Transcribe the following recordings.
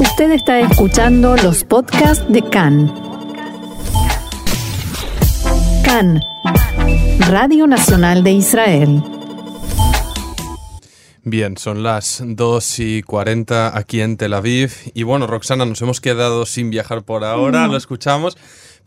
Usted está escuchando los podcasts de CAN. CAN, Radio Nacional de Israel. Bien, son las 2 y 40 aquí en Tel Aviv. Y bueno, Roxana, nos hemos quedado sin viajar por ahora, lo escuchamos.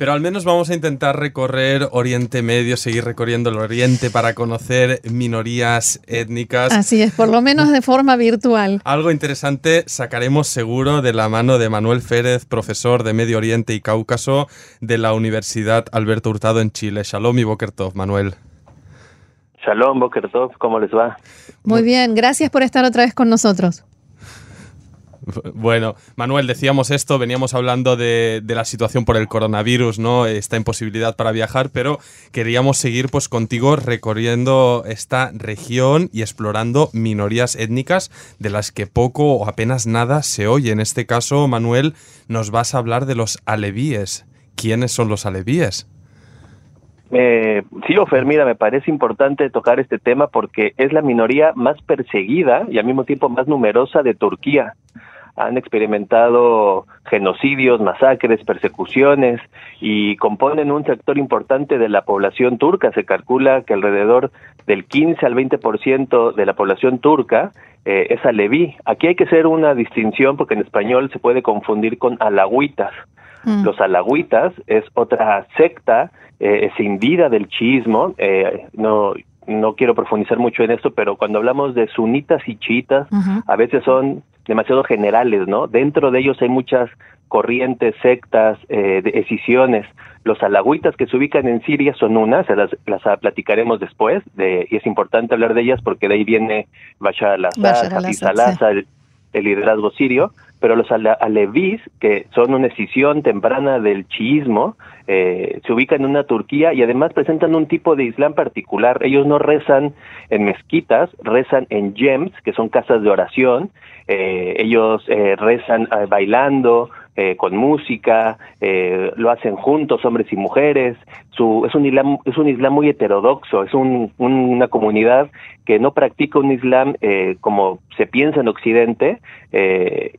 Pero al menos vamos a intentar recorrer Oriente Medio, seguir recorriendo el Oriente para conocer minorías étnicas. Así es, por lo menos de forma virtual. Algo interesante sacaremos seguro de la mano de Manuel Férez, profesor de Medio Oriente y Cáucaso de la Universidad Alberto Hurtado en Chile. Shalom y Bokertov, Manuel. Shalom, Bokertov, ¿cómo les va? Muy bien, gracias por estar otra vez con nosotros. Bueno, Manuel, decíamos esto, veníamos hablando de, la situación por el coronavirus, ¿no? Esta imposibilidad para viajar, pero queríamos seguir pues contigo recorriendo esta región y explorando minorías étnicas de las que poco o apenas nada se oye. En este caso, Manuel, nos vas a hablar de los alevíes. ¿Quiénes son los alevíes? Eh, sí, Ofer, mira, me parece importante tocar este tema porque es la minoría más perseguida y al mismo tiempo más numerosa de Turquía han experimentado genocidios, masacres, persecuciones y componen un sector importante de la población turca. Se calcula que alrededor del 15 al 20% de la población turca eh, es aleví. Aquí hay que hacer una distinción porque en español se puede confundir con alagüitas. Mm. Los alagüitas es otra secta eh, escindida del chiismo. Eh, no, no quiero profundizar mucho en esto, pero cuando hablamos de sunitas y chiitas, a veces son demasiado generales, ¿no? Dentro de ellos hay muchas corrientes, sectas, eh, decisiones. Los alagüitas que se ubican en Siria son unas, las, las platicaremos después, de, y es importante hablar de ellas porque de ahí viene Bashar al-Assad, Hafiz al-Assad, el liderazgo sirio, pero los alevíes, que son una escisión temprana del chiismo, eh, se ubican en una Turquía y además presentan un tipo de islam particular. Ellos no rezan en mezquitas, rezan en gems, que son casas de oración. Eh, ellos eh, rezan bailando, eh, con música, eh, lo hacen juntos, hombres y mujeres. Su, es, un islam, es un islam muy heterodoxo, es un, una comunidad que no practica un islam eh, como se piensa en Occidente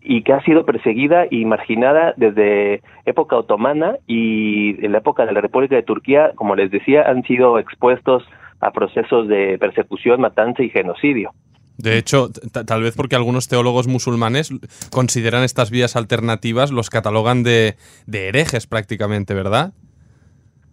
y que ha sido perseguida y marginada desde época otomana y en la época de la República de Turquía, como les decía, han sido expuestos a procesos de persecución, matanza y genocidio. De hecho, tal vez porque algunos teólogos musulmanes consideran estas vías alternativas, los catalogan de, herejes prácticamente, ¿verdad?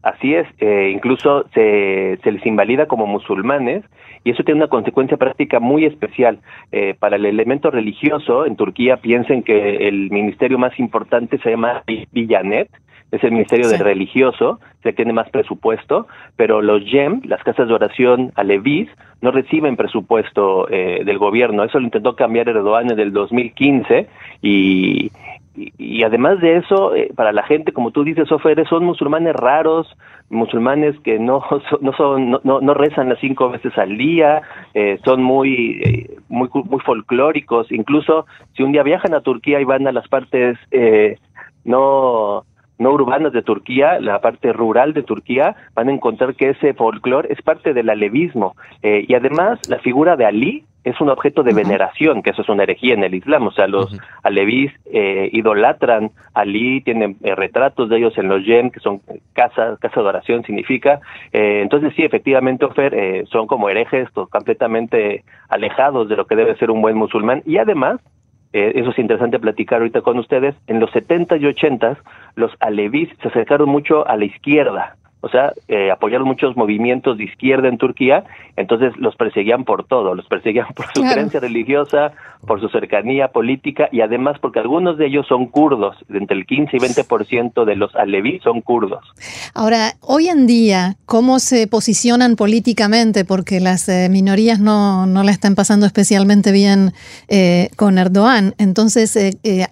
Así es, eh, incluso se, se, les invalida como musulmanes y eso tiene una consecuencia práctica muy especial. Eh, para el elemento religioso, en Turquía piensen que el ministerio más importante se llama Villanet, es el ministerio del religioso, se tiene más presupuesto, pero los YEM, las casas de oración alevíes, no reciben presupuesto eh, del gobierno. Eso lo intentó cambiar Erdogan en el 2015 y, y, además de eso, eh, para la gente, como tú dices, Sofer, son musulmanes raros, musulmanes que no no son no, no, rezan las cinco veces al día, eh, son muy muy muy folclóricos. Incluso si un día viajan a Turquía y van a las partes no no urbanas de Turquía, la parte rural de Turquía, van a encontrar que ese folclore es parte del alevismo. Eh, y además, la figura de Ali es un objeto de veneración, que eso es una herejía en el Islam. O sea, los alevíes eh, idolatran a Ali, tienen eh, retratos de ellos en los yem, que son casas, casa de oración, significa. entonces, sí, efectivamente, Ofer, son como herejes completamente alejados de lo que debe ser un buen musulmán. Y además, eh, eso es interesante platicar ahorita con ustedes, en los 70 y 80 los alevíes se acercaron mucho a la izquierda, o sea, eh, apoyaron muchos movimientos de izquierda en Turquía, entonces los perseguían por todo, los perseguían por su creencia religiosa, por su cercanía política y además porque algunos de ellos son kurdos, entre el 15 y 20% de los aleví son kurdos. Ahora, hoy en día, ¿cómo se posicionan políticamente? Porque las eh, minorías no, no la están pasando especialmente bien eh, con Erdogan, entonces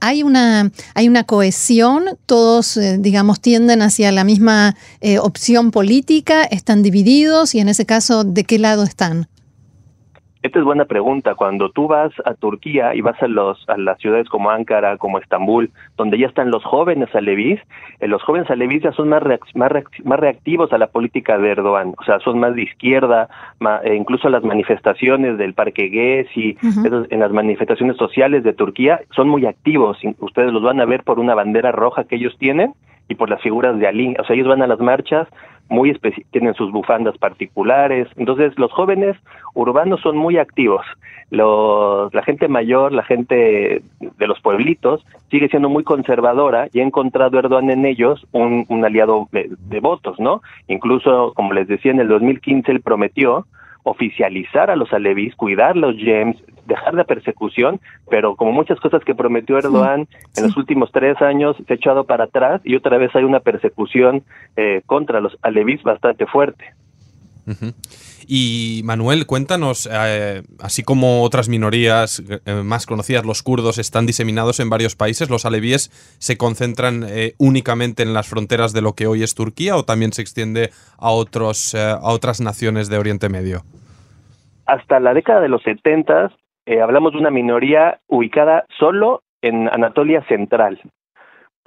hay, una, hay una cohesión, todos, digamos, tienden hacia la misma opción política? ¿Están divididos? Y en ese caso, ¿de qué lado están? Esta es buena pregunta. Cuando tú vas a Turquía y vas a los a las ciudades como Ankara, como Estambul, donde ya están los jóvenes alevíes, eh, los jóvenes alevíes ya son más, más, más reactivos a la política de Erdogan, o sea, son más de izquierda, e incluso las manifestaciones del Parque Gezi, en las manifestaciones sociales de Turquía, son muy activos. Ustedes los van a ver por una bandera roja que ellos tienen y por las figuras de Ali. O sea, ellos van a las marchas muy tienen sus bufandas particulares. Entonces, los jóvenes urbanos son muy activos. Los, la gente mayor, la gente de los pueblitos, sigue siendo muy conservadora y ha encontrado Erdogan en ellos un, un aliado de, de, votos, ¿no? Incluso, como les decía, en el 2015 él prometió oficializar a los alevis, cuidar los gems, dejar la persecución, pero como muchas cosas que prometió Erdogan en los últimos tres años se ha echado para atrás y otra vez hay una persecución eh, contra los alevis bastante fuerte. Y Manuel, cuéntanos, eh, así como otras minorías eh, más conocidas, los kurdos están diseminados en varios países, ¿los alevíes se concentran únicamente en las fronteras de lo que hoy es Turquía o también se extiende a, otros, a otras naciones de Oriente Medio? Hasta la década de los 70 eh, hablamos de una minoría ubicada solo en Anatolia Central.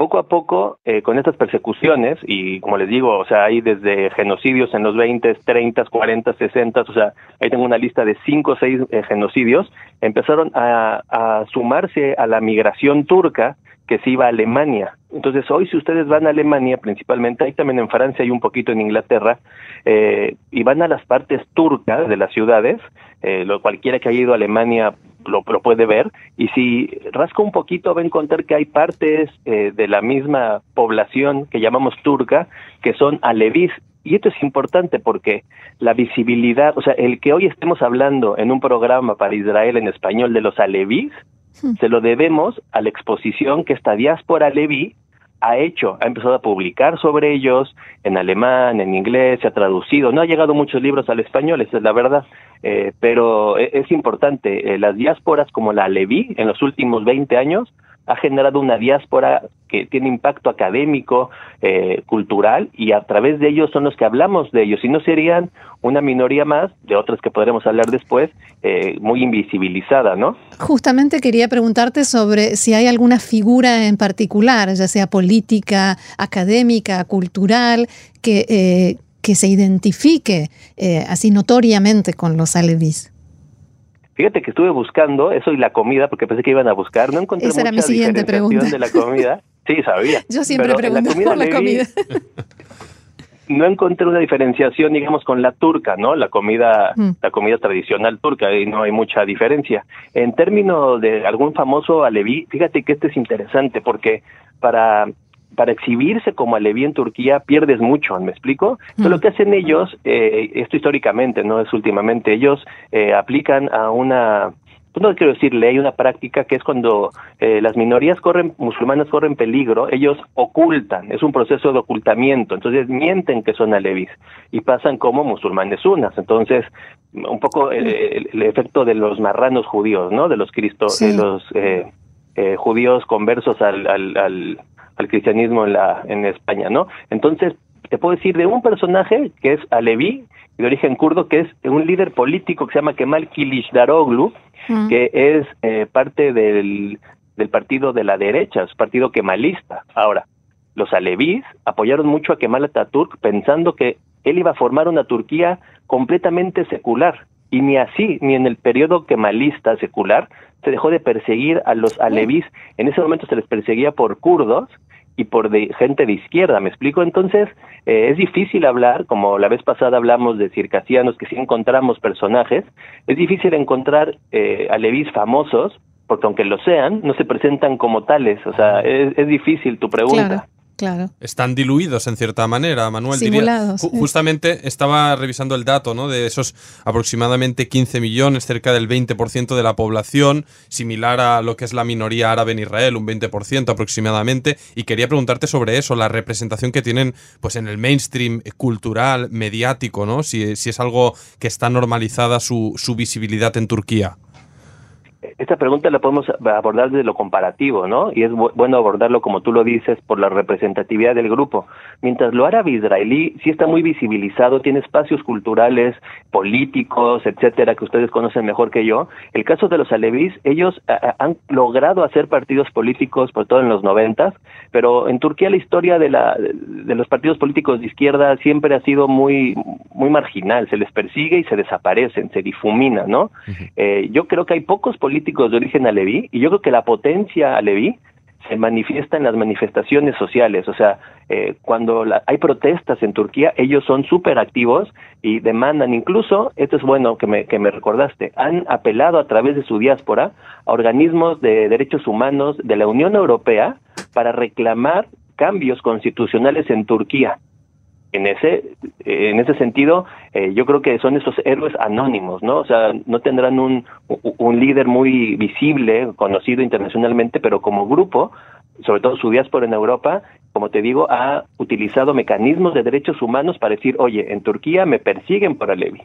Poco a poco, eh, con estas persecuciones, y como les digo, o sea, hay desde genocidios en los 20, 30, 40, 60, o sea, ahí tengo una lista de 5 o 6 eh, genocidios, empezaron a, a sumarse a la migración turca que se iba a Alemania. Entonces, hoy si ustedes van a Alemania, principalmente, ahí también en Francia y un poquito en Inglaterra, eh, y van a las partes turcas de las ciudades, eh, lo, cualquiera que haya ido a Alemania lo, puede ver, y si rasca un poquito va a encontrar que hay partes eh, de la misma población que llamamos turca, que son alevis, y esto es importante porque la visibilidad, o sea, el que hoy estemos hablando en un programa para Israel en español de los alevis, Hmm. Se lo debemos a la exposición que esta diáspora leví ha hecho, ha empezado a publicar sobre ellos en alemán, en inglés, se ha traducido. No ha llegado muchos libros al español, esa es la verdad, eh, pero e, es, importante. Eh, las diásporas como la Leví en los últimos 20 años ha generado una diáspora que tiene impacto académico, eh, cultural, y a través de ellos son los que hablamos de ellos, y no serían una minoría más, de otras que podremos hablar después, eh, muy invisibilizada, ¿no? Justamente quería preguntarte sobre si hay alguna figura en particular, ya sea política, académica, cultural, que, eh, que se identifique así notoriamente con los alevis. Fíjate que estuve buscando eso y la comida, porque pensé que iban a buscar. No encontré Esa era mi siguiente pregunta. de la comida. Sí, sabía. Yo siempre pregunto por la comida. no encontré una diferenciación, digamos, con la turca, ¿no? La comida, mm. la comida tradicional turca, y no hay mucha diferencia. En términos de algún famoso aleví, fíjate que este es interesante, porque para para exhibirse como aleví en Turquía pierdes mucho, ¿me explico? lo mm. que hacen ellos, eh, esto históricamente, no es últimamente, ellos eh, aplican a una pues no quiero decir ley, una práctica que es cuando eh, las minorías corren, musulmanas corren peligro, ellos ocultan, es un proceso de ocultamiento, entonces mienten que son alevis y pasan como musulmanes unas, entonces un poco el, efecto de los marranos judíos, ¿no? De los cristos, de los eh, judíos conversos al, al al cristianismo en, la, en España, ¿no? Entonces, te puedo decir de un personaje que es Alevi, de origen kurdo, que es un líder político que se llama Kemal Kilicdaroglu, mm. que es eh, parte del, del partido de la derecha, es partido kemalista. Ahora, los alevíes apoyaron mucho a Kemal Atatürk pensando que él iba a formar una Turquía completamente secular. Y ni así, ni en el periodo kemalista secular, se dejó de perseguir a los alevíes. En ese momento se les perseguía por kurdos y por de, gente de izquierda, ¿me explico? Entonces, eh, es difícil hablar, como la vez pasada hablamos de circasianos, que sí encontramos personajes, es difícil encontrar eh, alevíes famosos, porque aunque lo sean, no se presentan como tales, o sea, es, es difícil tu pregunta. Están diluidos en cierta manera, Manuel. Simulados. justamente estaba revisando el dato, ¿no? De esos aproximadamente 15 millones, cerca del 20% de la población, similar a lo que es la minoría árabe en Israel, un 20% aproximadamente. Y quería preguntarte sobre eso, la representación que tienen pues en el mainstream cultural, mediático, ¿no? Si, si es algo que está normalizada su, su visibilidad en Turquía. Esta pregunta la podemos abordar desde lo comparativo, ¿no? Y es bueno abordarlo, como tú lo dices, por la representatividad del grupo. Mientras lo árabe israelí sí está muy visibilizado, tiene espacios culturales, políticos, etcétera, que ustedes conocen mejor que yo. El caso de los alevíes, ellos han logrado hacer partidos políticos, por todo en los noventas, pero en Turquía la historia de, la, de los partidos políticos de izquierda siempre ha sido muy, muy marginal, se les persigue y se desaparecen, se difumina, ¿no? eh, yo creo que hay pocos políticos de origen aleví y yo creo que la potencia aleví se manifiesta en las manifestaciones sociales, o sea, eh, cuando hay protestas en Turquía, ellos son súper activos y demandan, incluso, esto es bueno que me, que me recordaste, han apelado a través de su diáspora a organismos de derechos humanos de la Unión Europea para reclamar cambios constitucionales en Turquía en ese en ese sentido eh, yo creo que son esos héroes anónimos no o sea no tendrán un, un líder muy visible conocido internacionalmente pero como grupo sobre todo su diáspora en Europa como te digo ha utilizado mecanismos de derechos humanos para decir oye en Turquía me persiguen por Alevi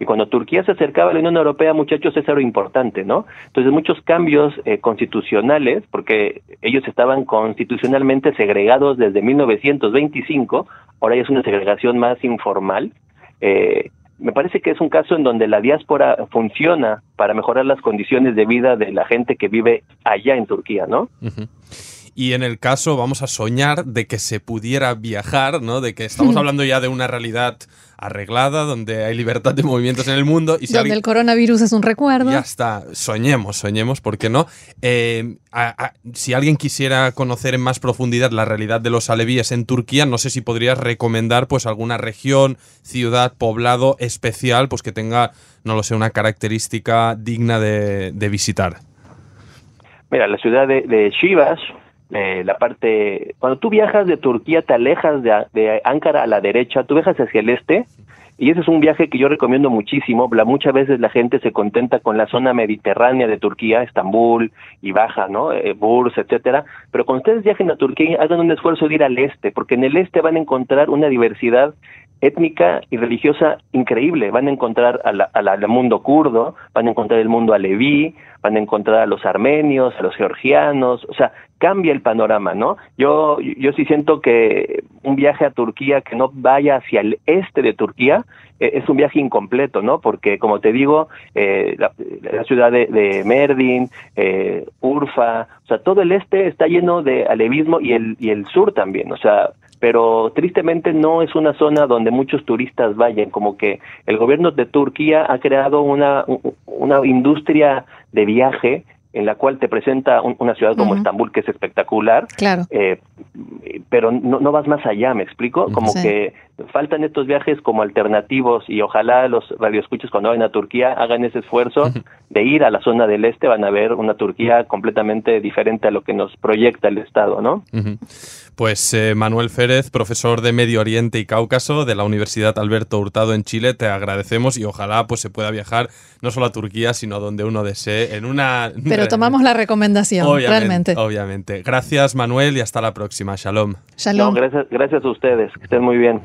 y cuando Turquía se acercaba a la Unión Europea, muchachos, eso era importante, ¿no? Entonces, muchos cambios eh, constitucionales, porque ellos estaban constitucionalmente segregados desde 1925, ahora ya es una segregación más informal. Eh, me parece que es un caso en donde la diáspora funciona para mejorar las condiciones de vida de la gente que vive allá en Turquía, ¿no? Y en el caso, vamos a soñar de que se pudiera viajar, ¿no? De que estamos hablando ya de una realidad arreglada, donde hay libertad de movimientos en el mundo. Y si donde el coronavirus es un recuerdo. Ya está, soñemos, soñemos, ¿por qué no? Eh, si alguien quisiera conocer en más profundidad la realidad de los alevíes en Turquía, no sé si podrías recomendar pues alguna región, ciudad, poblado especial, pues que tenga, no lo sé, una característica digna de, visitar. Mira, la ciudad de, de Chivas, eh, la parte, cuando tú viajas de Turquía, te alejas de, de Ankara a la derecha, tú viajas hacia el este, y ese es un viaje que yo recomiendo muchísimo. La, muchas veces la gente se contenta con la zona mediterránea de Turquía, Estambul y Baja, ¿no? Eh, Burs, etcétera. Pero cuando ustedes viajen a Turquía, hagan un esfuerzo de ir al este, porque en el este van a encontrar una diversidad étnica y religiosa increíble. Van a encontrar al mundo kurdo, van a encontrar el mundo aleví, van a encontrar a los armenios, a los georgianos, o sea, cambia el panorama, ¿no? Yo, yo sí siento que un viaje a Turquía que no vaya hacia el este de Turquía eh, es un viaje incompleto, ¿no? Porque, como te digo, eh, la, ciudad de, de Merdin, eh, Urfa, o sea, todo el este está lleno de alevismo y el, y el sur también, o sea, pero tristemente no es una zona donde muchos turistas vayan, como que el gobierno de Turquía ha creado una, una industria de viaje en la cual te presenta una ciudad como Estambul que es espectacular, claro. Eh, pero no, no, vas más allá, ¿me explico? Como que faltan estos viajes como alternativos y ojalá los radioescuchos cuando vayan a Turquía hagan ese esfuerzo de ir a la zona del este, van a ver una Turquía completamente diferente a lo que nos proyecta el Estado, ¿no? Pues eh, Manuel Férez, profesor de Medio Oriente y Cáucaso de la Universidad Alberto Hurtado en Chile, te agradecemos y ojalá pues se pueda viajar no solo a Turquía, sino a donde uno desee en una... Pero tomamos la recomendación, realmente. Obviamente. Gracias Manuel y hasta la próxima. Shalom. Shalom. gracias, gracias a ustedes. Que estén muy bien.